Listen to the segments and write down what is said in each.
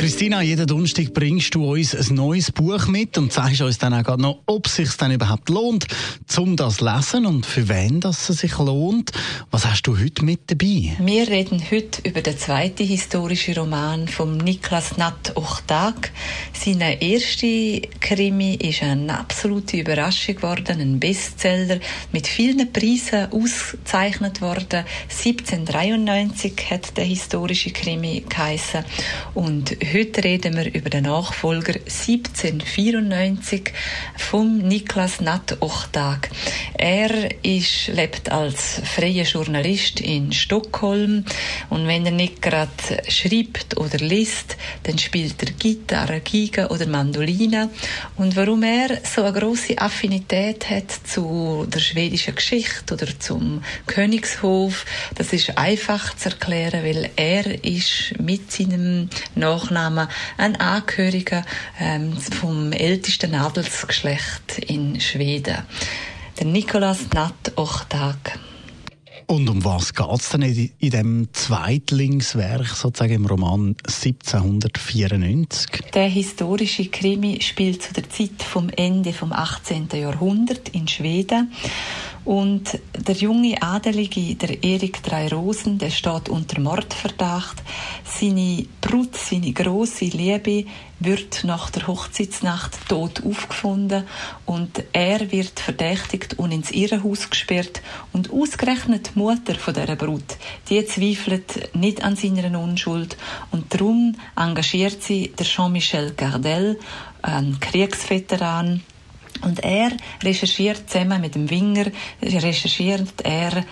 Christina, jeden Donnerstag bringst du uns ein neues Buch mit und zeigst uns dann auch noch, ob es sich dann überhaupt lohnt, um das zu lesen und für wen das es sich lohnt. Was hast du heute mit dabei? Wir reden heute über den zweiten historischen Roman von Niklas Natt Ochtag. Sein erster Krimi ist eine absolute Überraschung geworden, ein Bestseller mit vielen Preisen ausgezeichnet worden. 1793 hat der historische Krimi geheißen und Heute reden wir über den Nachfolger 1794 von Niklas Natt Ochtag. Er ist, lebt als freier Journalist in Stockholm und wenn er nicht gerade schreibt oder liest, dann spielt er Gitarre, Giga oder Mandoline. Und warum er so eine große Affinität hat zu der schwedischen Geschichte oder zum Königshof, das ist einfach zu erklären, weil er ist mit seinem Nachnamen Nachname ein Angehöriger ähm, vom ältesten Adelsgeschlecht in Schweden. Der Nikolaus Natt Ochtag. Und um was geht es denn in, in dem Zweitlingswerk, sozusagen im Roman 1794? Der historische Krimi spielt zu der Zeit vom Ende vom 18. Jahrhundert in Schweden. Und der junge Adelige, der Erik Drei Rosen, der steht unter Mordverdacht. Seine Brut, seine große Liebe, wird nach der Hochzeitsnacht tot aufgefunden und er wird verdächtigt und ins Irrenhaus gesperrt und ausgerechnet die Mutter von dieser Brut, die zweifelt nicht an seiner Unschuld und darum engagiert sie der Jean-Michel Gardel, ein Kriegsveteran, und er recherchiert zusammen mit dem Winger, recherchiert er,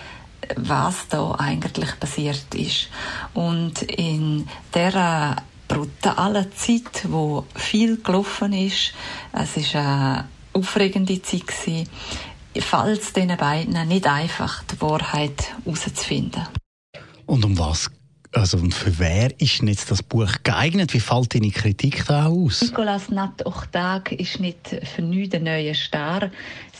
was da eigentlich passiert ist. Und in der brutalen Zeit, wo viel gelaufen ist, es ist eine aufregende Zeit gewesen, fällt es diesen beiden nicht einfach, die Wahrheit herauszufinden. Und um was also für wer ist jetzt das Buch geeignet? Wie fällt deine Kritik da aus? Nicolas Natt Ochtag ist nicht für nichts der neue Star.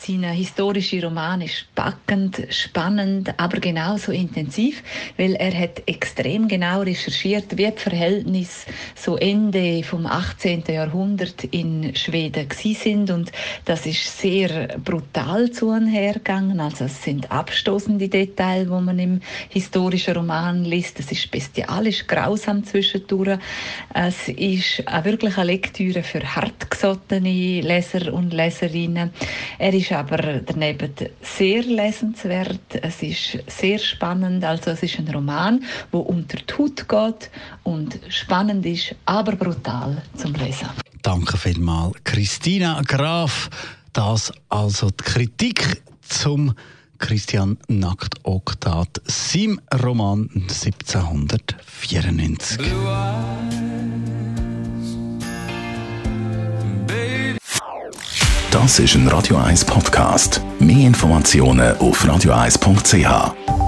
Sein historischer Roman ist packend, spannend, aber genauso intensiv, weil er hat extrem genau recherchiert, wie die Verhältnisse so Ende vom 18. Jahrhundert in Schweden sind und das ist sehr brutal zu und her gegangen. Also es sind abstoßende Details, wo man im historischen Roman liest. Es ist bestialisch, grausam zwischendurch. Es ist auch wirklich eine Lektüre für hartgesottene Leser und Leserinnen. Er ist aber daneben sehr lesenswert. Es ist sehr spannend. Also es ist ein Roman, wo unter die Haut geht und spannend ist, aber brutal zum Lesen. Danke vielmals, Christina Graf. Das also die Kritik zum Christian Nackt-Oktat, seinem Roman 1794. Das ist ein Radio 1 Podcast. Mehr Informationen auf radio1.ch.